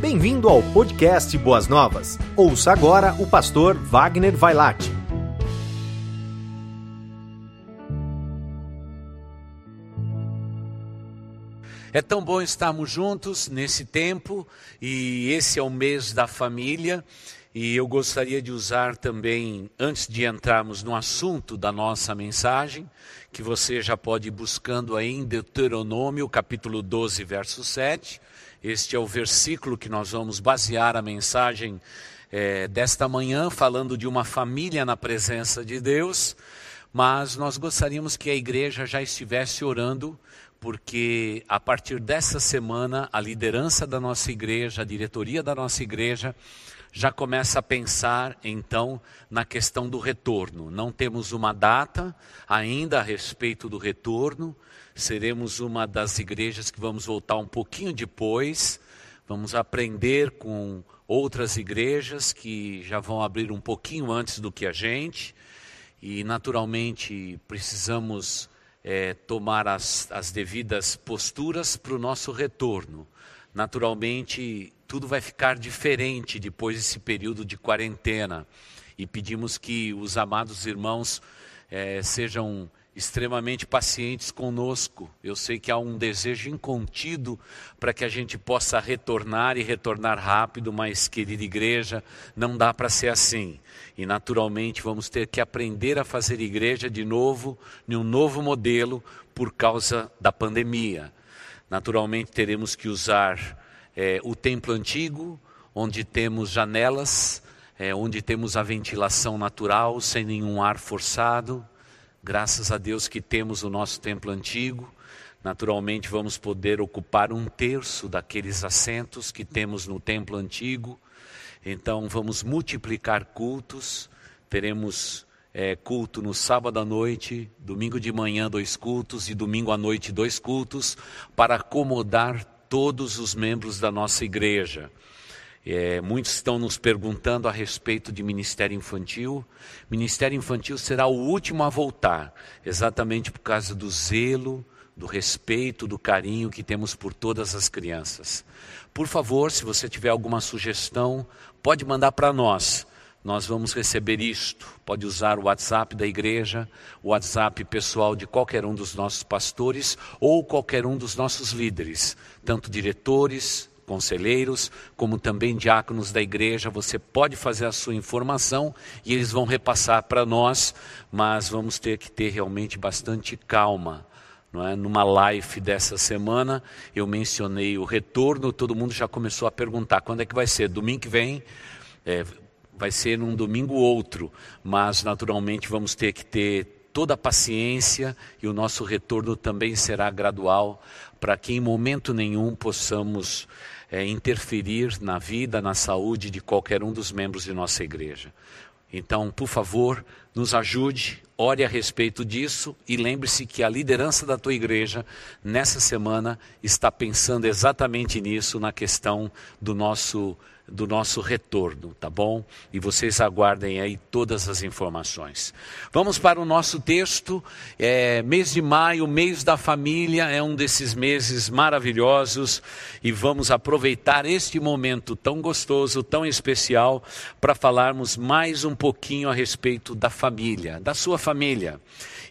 Bem-vindo ao podcast Boas Novas. Ouça agora o pastor Wagner Vailate. É tão bom estarmos juntos nesse tempo e esse é o mês da família. E eu gostaria de usar também, antes de entrarmos no assunto da nossa mensagem, que você já pode ir buscando aí em Deuteronômio, capítulo 12, verso 7. Este é o versículo que nós vamos basear a mensagem é, desta manhã, falando de uma família na presença de Deus. Mas nós gostaríamos que a igreja já estivesse orando porque a partir dessa semana a liderança da nossa igreja, a diretoria da nossa igreja, já começa a pensar então na questão do retorno. Não temos uma data ainda a respeito do retorno, seremos uma das igrejas que vamos voltar um pouquinho depois, vamos aprender com outras igrejas que já vão abrir um pouquinho antes do que a gente, e naturalmente precisamos é, tomar as, as devidas posturas para o nosso retorno. Naturalmente, tudo vai ficar diferente depois desse período de quarentena. E pedimos que os amados irmãos é, sejam extremamente pacientes conosco. Eu sei que há um desejo incontido para que a gente possa retornar e retornar rápido, mas, querida igreja, não dá para ser assim. E naturalmente vamos ter que aprender a fazer igreja de novo, em um novo modelo, por causa da pandemia. Naturalmente teremos que usar é, o templo antigo, onde temos janelas, é, onde temos a ventilação natural, sem nenhum ar forçado. Graças a Deus que temos o nosso templo antigo. Naturalmente vamos poder ocupar um terço daqueles assentos que temos no templo antigo. Então vamos multiplicar cultos, teremos é, culto no sábado à noite, domingo de manhã dois cultos e domingo à noite dois cultos, para acomodar todos os membros da nossa igreja. É, muitos estão nos perguntando a respeito de ministério infantil. Ministério infantil será o último a voltar, exatamente por causa do zelo, do respeito, do carinho que temos por todas as crianças. Por favor, se você tiver alguma sugestão, pode mandar para nós. Nós vamos receber isto. Pode usar o WhatsApp da igreja, o WhatsApp pessoal de qualquer um dos nossos pastores ou qualquer um dos nossos líderes, tanto diretores, conselheiros, como também diáconos da igreja. Você pode fazer a sua informação e eles vão repassar para nós, mas vamos ter que ter realmente bastante calma não é? Numa live dessa semana, eu mencionei o retorno, todo mundo já começou a perguntar quando é que vai ser. Domingo que vem, é, vai ser num domingo outro, mas naturalmente vamos ter que ter toda a paciência e o nosso retorno também será gradual, para que em momento nenhum possamos é, interferir na vida, na saúde de qualquer um dos membros de nossa igreja. Então, por favor, nos ajude, ore a respeito disso e lembre-se que a liderança da tua igreja, nessa semana, está pensando exatamente nisso, na questão do nosso do nosso retorno, tá bom? E vocês aguardem aí todas as informações. Vamos para o nosso texto. É, mês de maio, mês da família, é um desses meses maravilhosos e vamos aproveitar este momento tão gostoso, tão especial, para falarmos mais um pouquinho a respeito da família, da sua família.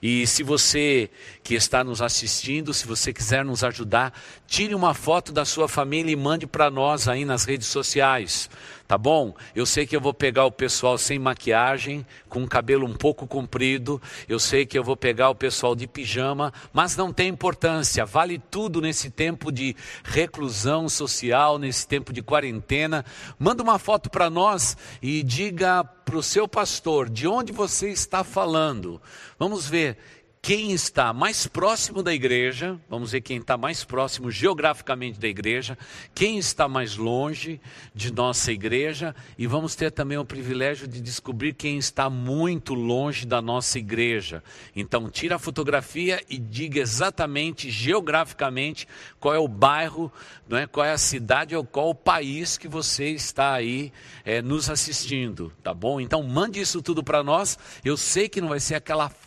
E se você que está nos assistindo, se você quiser nos ajudar, tire uma foto da sua família e mande para nós aí nas redes sociais, tá bom? Eu sei que eu vou pegar o pessoal sem maquiagem, com o cabelo um pouco comprido, eu sei que eu vou pegar o pessoal de pijama, mas não tem importância, vale tudo nesse tempo de reclusão social, nesse tempo de quarentena. Manda uma foto para nós e diga para o seu pastor de onde você está falando. Vamos ver quem está mais próximo da igreja, vamos ver quem está mais próximo geograficamente da igreja, quem está mais longe de nossa igreja, e vamos ter também o privilégio de descobrir quem está muito longe da nossa igreja. Então, tira a fotografia e diga exatamente, geograficamente, qual é o bairro, não é? qual é a cidade ou qual o país que você está aí é, nos assistindo, tá bom? Então, mande isso tudo para nós. Eu sei que não vai ser aquela foto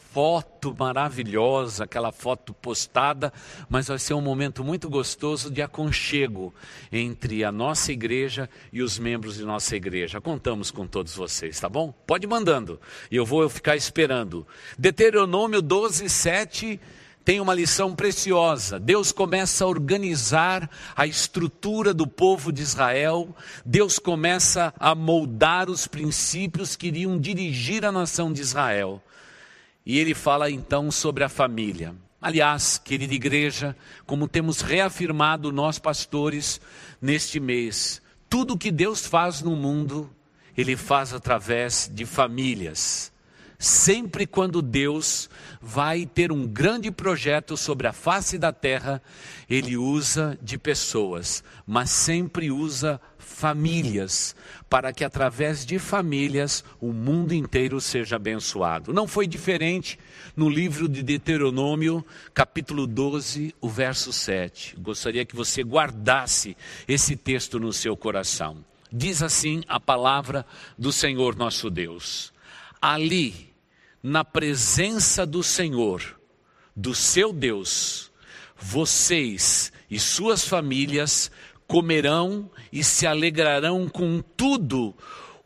maravilhosa, aquela foto postada, mas vai ser um momento muito gostoso de aconchego entre a nossa igreja e os membros de nossa igreja. Contamos com todos vocês, tá bom? Pode mandando, e eu vou ficar esperando. Deuteronômio 12, 7 tem uma lição preciosa. Deus começa a organizar a estrutura do povo de Israel, Deus começa a moldar os princípios que iriam dirigir a nação de Israel. E ele fala então sobre a família. Aliás, querida igreja, como temos reafirmado nós pastores neste mês, tudo que Deus faz no mundo, Ele faz através de famílias. Sempre quando Deus vai ter um grande projeto sobre a face da terra, Ele usa de pessoas, mas sempre usa famílias, para que através de famílias o mundo inteiro seja abençoado. Não foi diferente no livro de Deuteronômio, capítulo 12, o verso 7. Gostaria que você guardasse esse texto no seu coração. Diz assim a palavra do Senhor nosso Deus: Ali na presença do Senhor, do seu Deus, vocês e suas famílias comerão e se alegrarão com tudo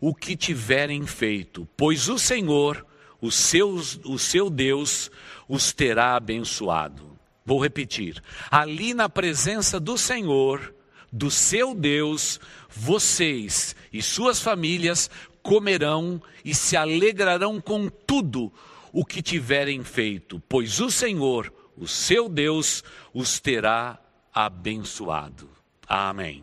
o que tiverem feito, pois o Senhor, o seu, o seu Deus, os terá abençoado. Vou repetir: ali na presença do Senhor, do seu Deus, vocês e suas famílias comerão e se alegrarão com tudo o que tiverem feito, pois o Senhor, o seu Deus, os terá abençoado. Amém.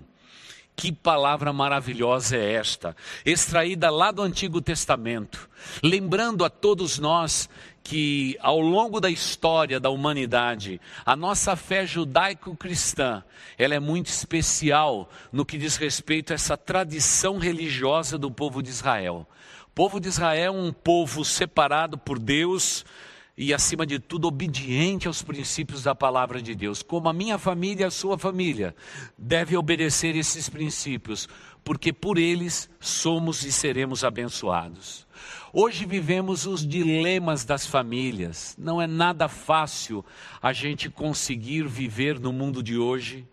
Que palavra maravilhosa é esta, extraída lá do Antigo Testamento, lembrando a todos nós que ao longo da história da humanidade, a nossa fé judaico-cristã, ela é muito especial no que diz respeito a essa tradição religiosa do povo de Israel. O povo de Israel é um povo separado por Deus e, acima de tudo, obediente aos princípios da palavra de Deus. Como a minha família e a sua família deve obedecer esses princípios, porque por eles somos e seremos abençoados. Hoje vivemos os dilemas das famílias. Não é nada fácil a gente conseguir viver no mundo de hoje.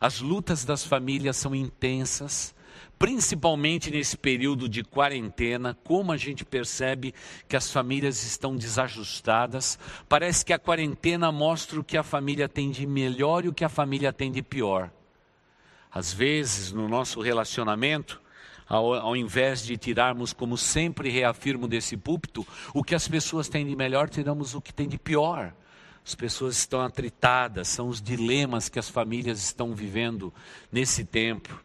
As lutas das famílias são intensas, principalmente nesse período de quarentena, como a gente percebe que as famílias estão desajustadas. Parece que a quarentena mostra o que a família tem de melhor e o que a família tem de pior. Às vezes, no nosso relacionamento, ao, ao invés de tirarmos, como sempre reafirmo desse púlpito, o que as pessoas têm de melhor, tiramos o que tem de pior. As pessoas estão atritadas, são os dilemas que as famílias estão vivendo nesse tempo.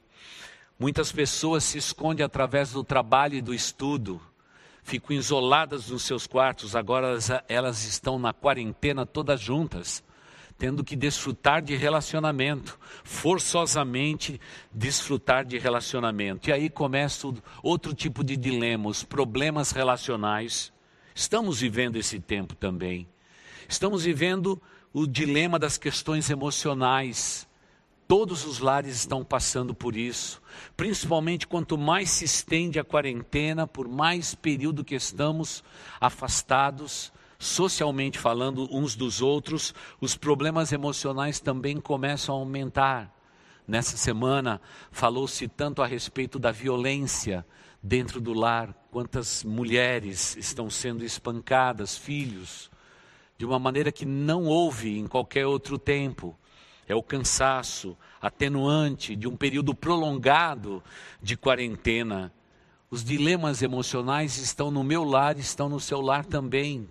Muitas pessoas se escondem através do trabalho e do estudo, ficam isoladas nos seus quartos, agora elas, elas estão na quarentena todas juntas tendo que desfrutar de relacionamento, forçosamente desfrutar de relacionamento. E aí começa outro tipo de dilema, os problemas relacionais. Estamos vivendo esse tempo também. Estamos vivendo o dilema das questões emocionais. Todos os lares estão passando por isso, principalmente quanto mais se estende a quarentena, por mais período que estamos afastados, socialmente falando uns dos outros, os problemas emocionais também começam a aumentar. Nessa semana falou-se tanto a respeito da violência dentro do lar, quantas mulheres estão sendo espancadas, filhos, de uma maneira que não houve em qualquer outro tempo. É o cansaço atenuante de um período prolongado de quarentena. Os dilemas emocionais estão no meu lar, estão no seu lar também.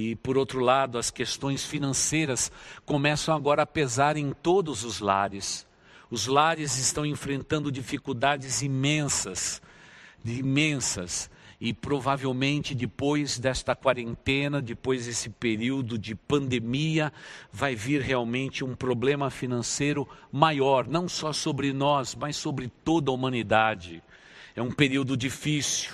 E, por outro lado, as questões financeiras começam agora a pesar em todos os lares. Os lares estão enfrentando dificuldades imensas, imensas. E provavelmente depois desta quarentena, depois desse período de pandemia, vai vir realmente um problema financeiro maior, não só sobre nós, mas sobre toda a humanidade. É um período difícil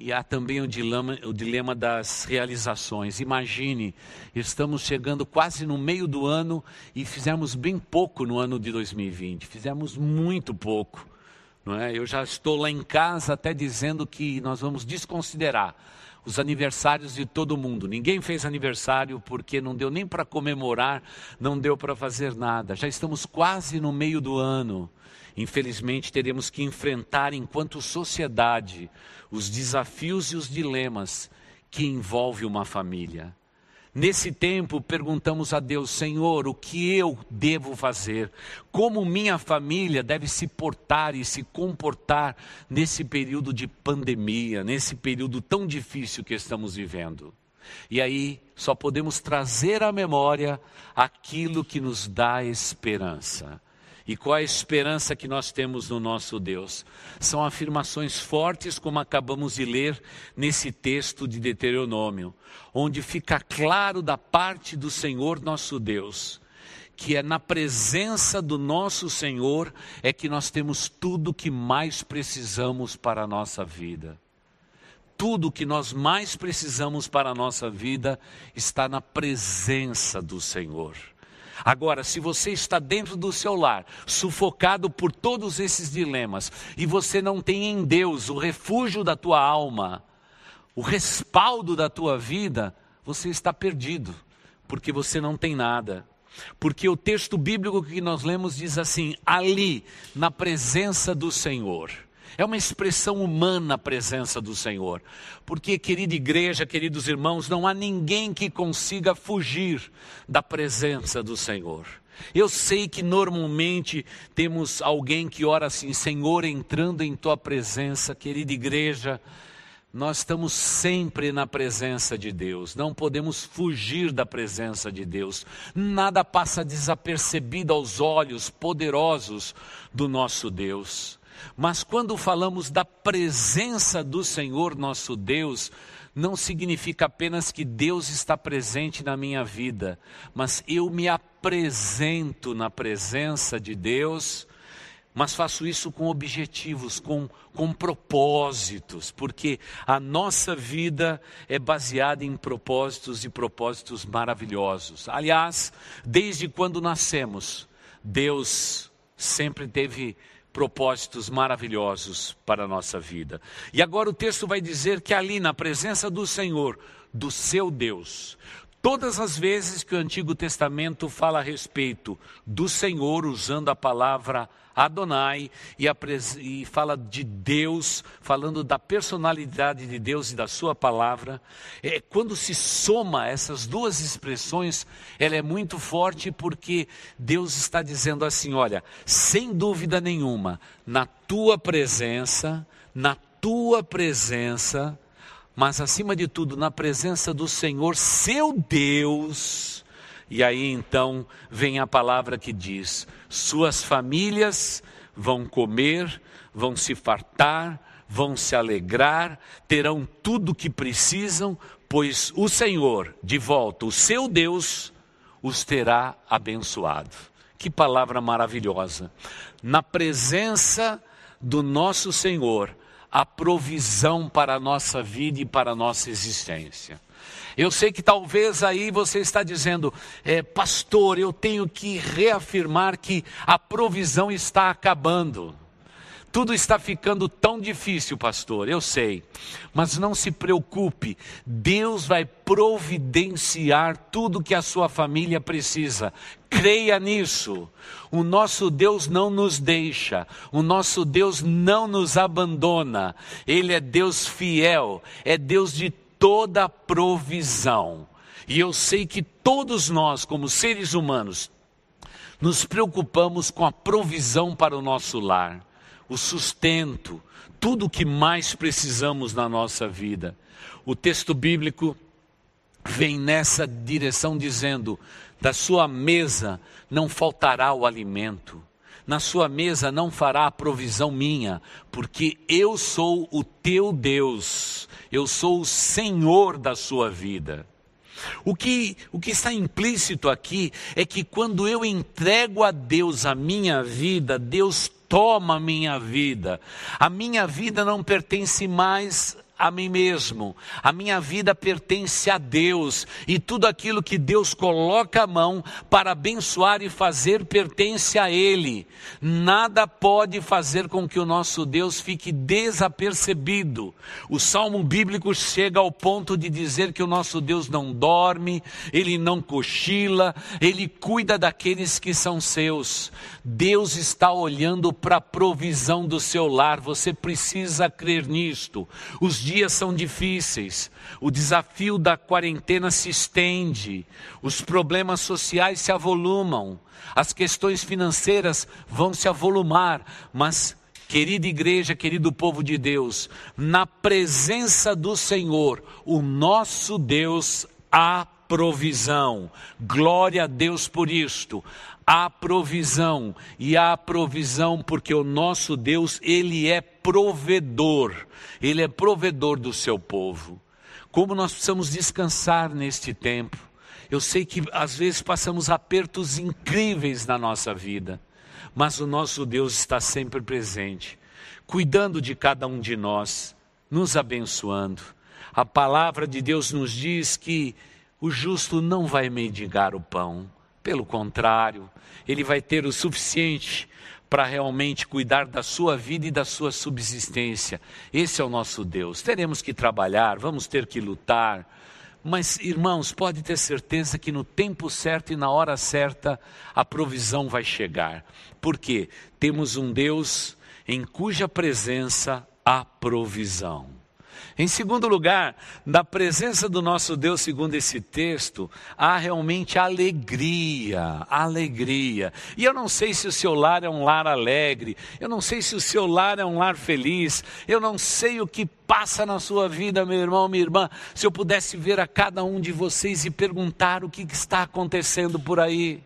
e há também o dilema, o dilema das realizações. Imagine, estamos chegando quase no meio do ano e fizemos bem pouco no ano de 2020. Fizemos muito pouco. Não é? Eu já estou lá em casa até dizendo que nós vamos desconsiderar os aniversários de todo mundo. Ninguém fez aniversário porque não deu nem para comemorar, não deu para fazer nada. Já estamos quase no meio do ano. Infelizmente, teremos que enfrentar, enquanto sociedade, os desafios e os dilemas que envolve uma família. Nesse tempo, perguntamos a Deus, Senhor, o que eu devo fazer? Como minha família deve se portar e se comportar nesse período de pandemia, nesse período tão difícil que estamos vivendo? E aí, só podemos trazer à memória aquilo que nos dá esperança. E qual a esperança que nós temos no nosso Deus? São afirmações fortes, como acabamos de ler nesse texto de Deuteronômio, onde fica claro da parte do Senhor nosso Deus, que é na presença do nosso Senhor é que nós temos tudo que mais precisamos para a nossa vida. Tudo que nós mais precisamos para a nossa vida está na presença do Senhor. Agora, se você está dentro do seu lar, sufocado por todos esses dilemas, e você não tem em Deus o refúgio da tua alma, o respaldo da tua vida, você está perdido, porque você não tem nada. Porque o texto bíblico que nós lemos diz assim: ali, na presença do Senhor. É uma expressão humana a presença do Senhor. Porque, querida igreja, queridos irmãos, não há ninguém que consiga fugir da presença do Senhor. Eu sei que normalmente temos alguém que ora assim, Senhor, entrando em tua presença, querida igreja, nós estamos sempre na presença de Deus, não podemos fugir da presença de Deus, nada passa desapercebido aos olhos poderosos do nosso Deus. Mas quando falamos da presença do Senhor nosso Deus, não significa apenas que Deus está presente na minha vida, mas eu me apresento na presença de Deus, mas faço isso com objetivos, com, com propósitos, porque a nossa vida é baseada em propósitos e propósitos maravilhosos. Aliás, desde quando nascemos, Deus sempre teve propósitos maravilhosos para a nossa vida. E agora o texto vai dizer que ali na presença do Senhor, do seu Deus, Todas as vezes que o Antigo Testamento fala a respeito do Senhor, usando a palavra Adonai, e, a, e, fala de Deus, falando da personalidade de Deus e da Sua palavra, é, quando se soma essas duas expressões, ela é muito forte porque Deus está dizendo assim: olha, sem dúvida nenhuma, na tua presença, na tua presença, mas acima de tudo na presença do Senhor, seu Deus. E aí então vem a palavra que diz: suas famílias vão comer, vão se fartar, vão se alegrar, terão tudo o que precisam, pois o Senhor, de volta, o seu Deus, os terá abençoado. Que palavra maravilhosa! Na presença do nosso Senhor, a provisão para a nossa vida e para a nossa existência. Eu sei que talvez aí você está dizendo, é, pastor, eu tenho que reafirmar que a provisão está acabando. Tudo está ficando tão difícil, pastor, eu sei. Mas não se preocupe, Deus vai providenciar tudo que a sua família precisa. Creia nisso. O nosso Deus não nos deixa, o nosso Deus não nos abandona. Ele é Deus fiel, é Deus de toda provisão. E eu sei que todos nós, como seres humanos, nos preocupamos com a provisão para o nosso lar o sustento, tudo o que mais precisamos na nossa vida. O texto bíblico vem nessa direção dizendo: da sua mesa não faltará o alimento, na sua mesa não fará a provisão minha, porque eu sou o teu Deus, eu sou o Senhor da sua vida. O que, o que está implícito aqui é que quando eu entrego a Deus a minha vida, Deus toma minha vida. A minha vida não pertence mais a mim mesmo. A minha vida pertence a Deus e tudo aquilo que Deus coloca a mão para abençoar e fazer pertence a Ele. Nada pode fazer com que o nosso Deus fique desapercebido. O salmo bíblico chega ao ponto de dizer que o nosso Deus não dorme, ele não cochila, ele cuida daqueles que são seus. Deus está olhando para a provisão do seu lar, você precisa crer nisto. Os dias são difíceis, o desafio da quarentena se estende, os problemas sociais se avolumam, as questões financeiras vão se avolumar, mas Querida igreja, querido povo de Deus, na presença do Senhor, o nosso Deus há provisão. Glória a Deus por isto. Há provisão e há provisão porque o nosso Deus, ele é provedor. Ele é provedor do seu povo. Como nós precisamos descansar neste tempo. Eu sei que às vezes passamos apertos incríveis na nossa vida, mas o nosso Deus está sempre presente, cuidando de cada um de nós, nos abençoando. A palavra de Deus nos diz que o justo não vai mendigar o pão, pelo contrário, ele vai ter o suficiente para realmente cuidar da sua vida e da sua subsistência. Esse é o nosso Deus. Teremos que trabalhar, vamos ter que lutar. Mas, irmãos, pode ter certeza que no tempo certo e na hora certa a provisão vai chegar. Porque temos um Deus em cuja presença há provisão. Em segundo lugar, na presença do nosso Deus, segundo esse texto, há realmente alegria, alegria. E eu não sei se o seu lar é um lar alegre, eu não sei se o seu lar é um lar feliz, eu não sei o que passa na sua vida, meu irmão, minha irmã. Se eu pudesse ver a cada um de vocês e perguntar o que está acontecendo por aí.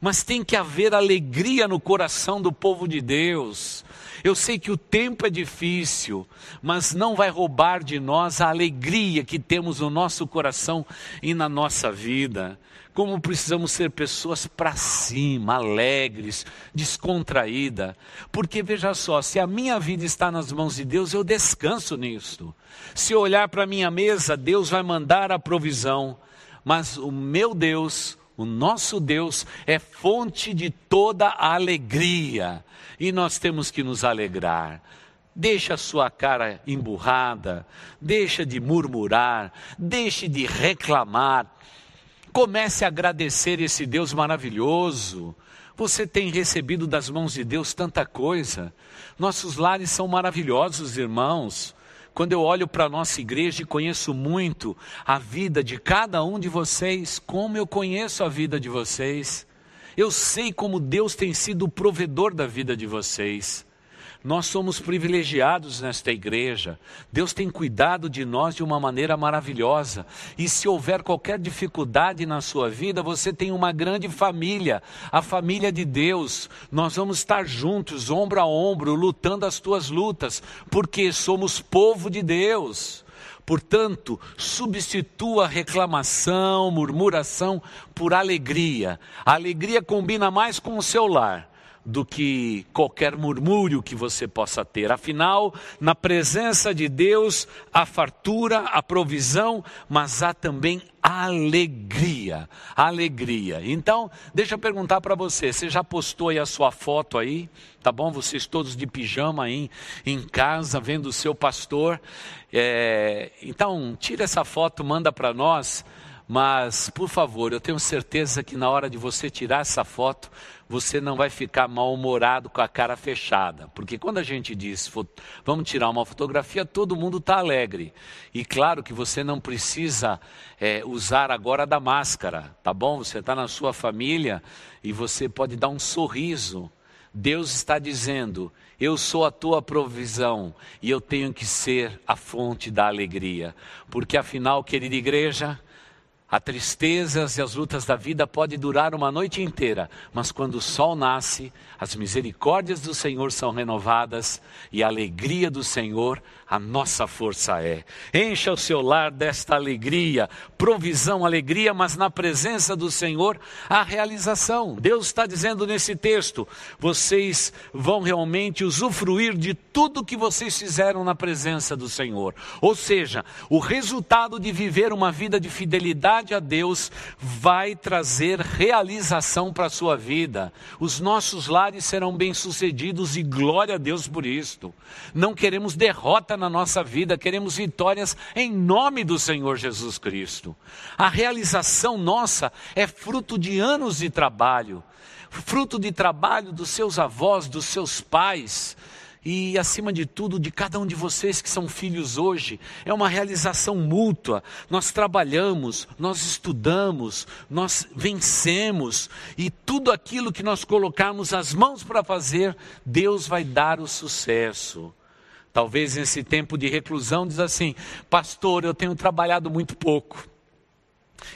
Mas tem que haver alegria no coração do povo de Deus. Eu sei que o tempo é difícil, mas não vai roubar de nós a alegria que temos no nosso coração e na nossa vida. Como precisamos ser pessoas para cima, alegres, descontraída. Porque veja só, se a minha vida está nas mãos de Deus, eu descanso nisto. Se eu olhar para minha mesa, Deus vai mandar a provisão. Mas o meu Deus, o nosso Deus é fonte de toda alegria e nós temos que nos alegrar. Deixa a sua cara emburrada, deixa de murmurar, deixe de reclamar. Comece a agradecer esse Deus maravilhoso. Você tem recebido das mãos de Deus tanta coisa. Nossos lares são maravilhosos, irmãos. Quando eu olho para a nossa igreja e conheço muito a vida de cada um de vocês, como eu conheço a vida de vocês, eu sei como Deus tem sido o provedor da vida de vocês. Nós somos privilegiados nesta igreja. Deus tem cuidado de nós de uma maneira maravilhosa. E se houver qualquer dificuldade na sua vida, você tem uma grande família, a família de Deus. Nós vamos estar juntos, ombro a ombro, lutando as tuas lutas, porque somos povo de Deus. Portanto, substitua reclamação, murmuração por alegria. A alegria combina mais com o seu lar do que qualquer murmúrio que você possa ter. Afinal, na presença de Deus, há fartura, há provisão, mas há também alegria. Alegria. Então, deixa eu perguntar para você: você já postou aí a sua foto aí? Tá bom? Vocês todos de pijama aí em casa, vendo o seu pastor. É, então, tira essa foto, manda para nós. Mas, por favor, eu tenho certeza que na hora de você tirar essa foto, você não vai ficar mal-humorado com a cara fechada. Porque quando a gente diz, vamos tirar uma fotografia, todo mundo está alegre. E claro que você não precisa é, usar agora da máscara, tá bom? Você está na sua família e você pode dar um sorriso. Deus está dizendo: Eu sou a tua provisão e eu tenho que ser a fonte da alegria. Porque afinal, querida igreja, a tristezas e as lutas da vida podem durar uma noite inteira, mas quando o sol nasce, as misericórdias do Senhor são renovadas e a alegria do Senhor a nossa força é. Encha o seu lar desta alegria, provisão, alegria, mas na presença do Senhor a realização. Deus está dizendo nesse texto: vocês vão realmente usufruir de tudo que vocês fizeram na presença do Senhor. Ou seja, o resultado de viver uma vida de fidelidade a Deus vai trazer realização para a sua vida. Os nossos lares serão bem-sucedidos e glória a Deus por isto. Não queremos derrota na nossa vida, queremos vitórias em nome do Senhor Jesus Cristo. A realização nossa é fruto de anos de trabalho fruto de trabalho dos seus avós, dos seus pais e, acima de tudo, de cada um de vocês que são filhos hoje. É uma realização mútua. Nós trabalhamos, nós estudamos, nós vencemos e tudo aquilo que nós colocarmos as mãos para fazer, Deus vai dar o sucesso. Talvez nesse tempo de reclusão diz assim: Pastor, eu tenho trabalhado muito pouco.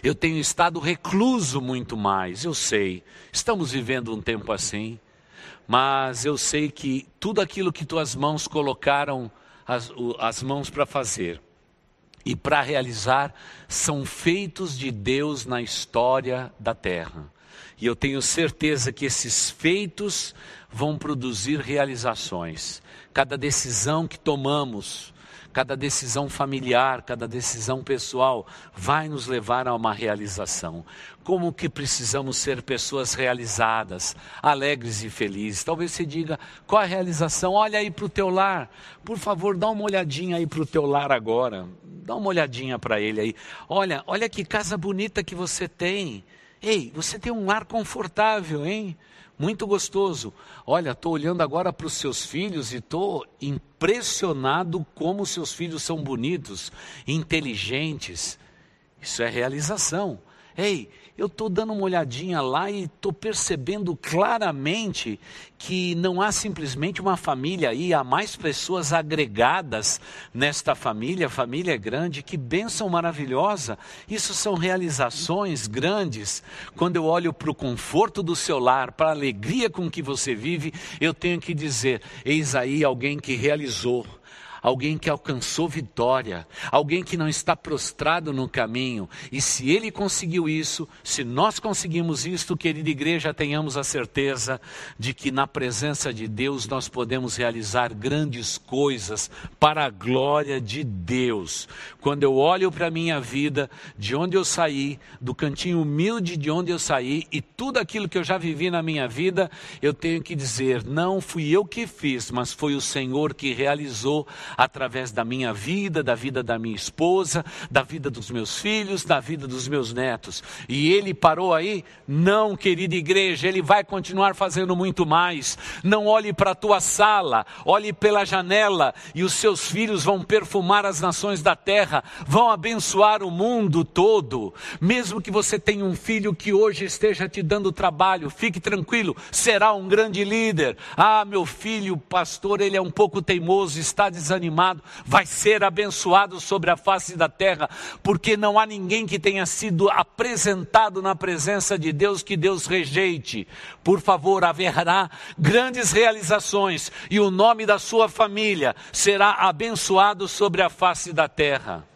Eu tenho estado recluso muito mais, eu sei. Estamos vivendo um tempo assim, mas eu sei que tudo aquilo que tuas mãos colocaram as, as mãos para fazer e para realizar são feitos de Deus na história da terra. E eu tenho certeza que esses feitos vão produzir realizações. Cada decisão que tomamos, cada decisão familiar, cada decisão pessoal vai nos levar a uma realização. Como que precisamos ser pessoas realizadas, alegres e felizes? Talvez você diga, qual a realização? Olha aí para o teu lar, por favor, dá uma olhadinha aí para o teu lar agora. Dá uma olhadinha para ele aí. Olha, olha que casa bonita que você tem. Ei, você tem um lar confortável, hein? Muito gostoso. Olha, estou olhando agora para os seus filhos e estou impressionado como seus filhos são bonitos, inteligentes. Isso é realização. Ei, eu estou dando uma olhadinha lá e estou percebendo claramente que não há simplesmente uma família aí, há mais pessoas agregadas nesta família, a família é grande, que bênção maravilhosa. Isso são realizações grandes. Quando eu olho para o conforto do seu lar, para a alegria com que você vive, eu tenho que dizer: eis aí alguém que realizou alguém que alcançou vitória, alguém que não está prostrado no caminho. E se ele conseguiu isso, se nós conseguimos isso, querida igreja, tenhamos a certeza de que na presença de Deus nós podemos realizar grandes coisas para a glória de Deus. Quando eu olho para a minha vida, de onde eu saí, do cantinho humilde de onde eu saí e tudo aquilo que eu já vivi na minha vida, eu tenho que dizer: não fui eu que fiz, mas foi o Senhor que realizou através da minha vida, da vida da minha esposa, da vida dos meus filhos, da vida dos meus netos. E ele parou aí? Não, querida igreja, ele vai continuar fazendo muito mais. Não olhe para a tua sala, olhe pela janela e os seus filhos vão perfumar as nações da terra, vão abençoar o mundo todo. Mesmo que você tenha um filho que hoje esteja te dando trabalho, fique tranquilo, será um grande líder. Ah, meu filho, pastor, ele é um pouco teimoso, está desanimado vai ser abençoado sobre a face da terra, porque não há ninguém que tenha sido apresentado na presença de Deus que Deus rejeite. Por favor, haverá grandes realizações e o nome da sua família será abençoado sobre a face da terra.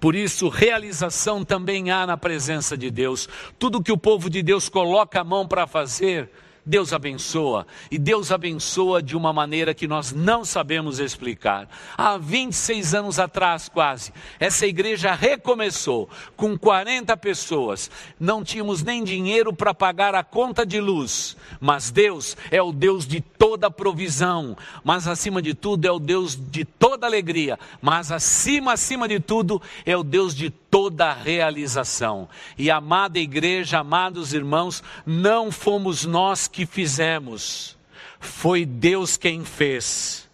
Por isso, realização também há na presença de Deus. Tudo que o povo de Deus coloca a mão para fazer, Deus abençoa. E Deus abençoa de uma maneira que nós não sabemos explicar. Há 26 anos atrás, quase, essa igreja recomeçou com 40 pessoas. Não tínhamos nem dinheiro para pagar a conta de luz. Mas Deus é o Deus de toda provisão. Mas acima de tudo, é o Deus de toda alegria. Mas acima, acima de tudo, é o Deus de toda realização. E amada igreja, amados irmãos, não fomos nós que fizemos, foi Deus quem fez.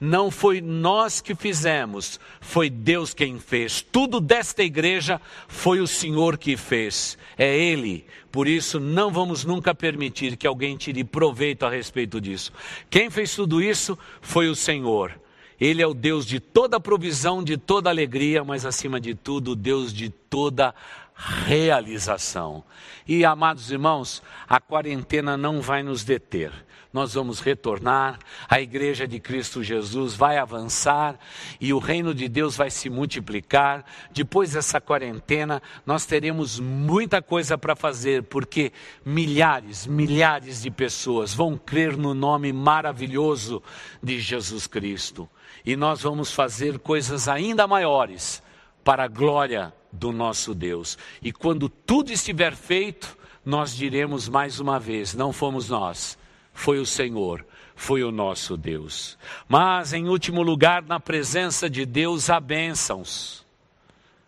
Não foi nós que fizemos, foi Deus quem fez. Tudo desta igreja foi o Senhor que fez. É Ele. Por isso, não vamos nunca permitir que alguém tire proveito a respeito disso. Quem fez tudo isso foi o Senhor. Ele é o Deus de toda provisão, de toda alegria, mas acima de tudo, o Deus de toda realização. E, amados irmãos, a quarentena não vai nos deter. Nós vamos retornar, a igreja de Cristo Jesus vai avançar e o reino de Deus vai se multiplicar. Depois dessa quarentena, nós teremos muita coisa para fazer, porque milhares, milhares de pessoas vão crer no nome maravilhoso de Jesus Cristo. E nós vamos fazer coisas ainda maiores para a glória do nosso Deus. E quando tudo estiver feito, nós diremos mais uma vez: não fomos nós, foi o Senhor, foi o nosso Deus. Mas, em último lugar, na presença de Deus, há bênçãos.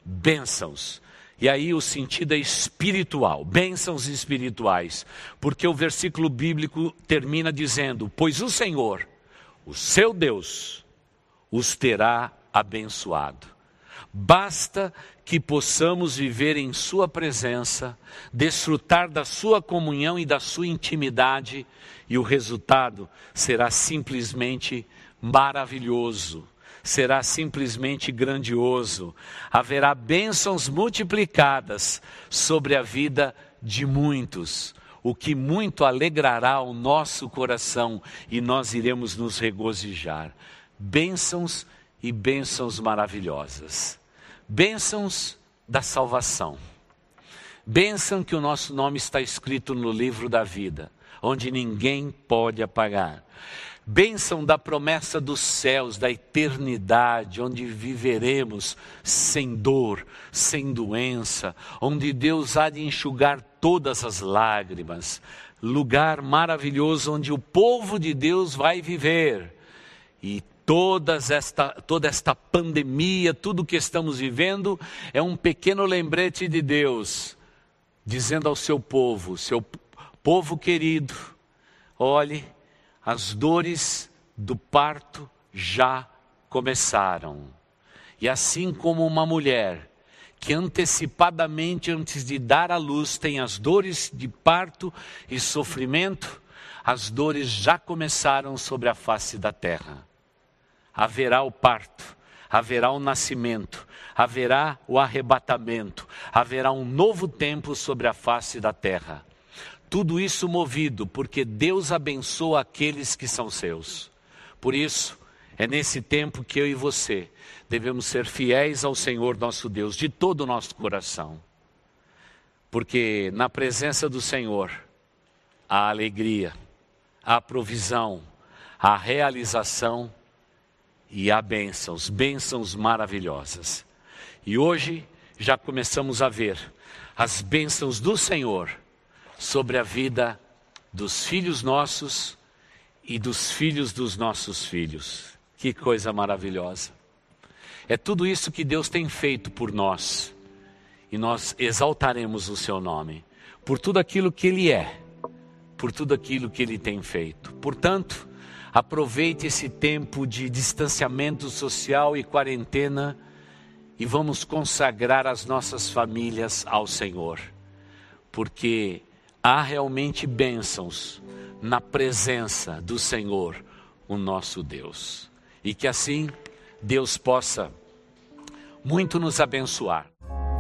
Bênçãos. E aí o sentido é espiritual, bênçãos espirituais, porque o versículo bíblico termina dizendo: Pois o Senhor, o seu Deus, os terá abençoado. Basta que possamos viver em Sua presença, desfrutar da Sua comunhão e da Sua intimidade, e o resultado será simplesmente maravilhoso, será simplesmente grandioso. Haverá bênçãos multiplicadas sobre a vida de muitos, o que muito alegrará o nosso coração e nós iremos nos regozijar. Bênçãos e bênçãos maravilhosas. Bênçãos da salvação. Bênção que o nosso nome está escrito no livro da vida, onde ninguém pode apagar. Bênção da promessa dos céus, da eternidade, onde viveremos sem dor, sem doença, onde Deus há de enxugar todas as lágrimas. Lugar maravilhoso onde o povo de Deus vai viver. E Todas esta, toda esta pandemia, tudo que estamos vivendo, é um pequeno lembrete de Deus, dizendo ao seu povo, seu povo querido, olhe, as dores do parto já começaram. E assim como uma mulher que antecipadamente, antes de dar à luz, tem as dores de parto e sofrimento, as dores já começaram sobre a face da terra haverá o parto, haverá o nascimento, haverá o arrebatamento, haverá um novo tempo sobre a face da terra. Tudo isso movido porque Deus abençoa aqueles que são seus. Por isso, é nesse tempo que eu e você devemos ser fiéis ao Senhor nosso Deus de todo o nosso coração. Porque na presença do Senhor há alegria, há provisão, há realização e há bênçãos, bênçãos maravilhosas. E hoje já começamos a ver as bênçãos do Senhor sobre a vida dos filhos nossos e dos filhos dos nossos filhos. Que coisa maravilhosa. É tudo isso que Deus tem feito por nós. E nós exaltaremos o seu nome por tudo aquilo que ele é, por tudo aquilo que ele tem feito. Portanto, Aproveite esse tempo de distanciamento social e quarentena e vamos consagrar as nossas famílias ao Senhor, porque há realmente bênçãos na presença do Senhor, o nosso Deus. E que assim Deus possa muito nos abençoar.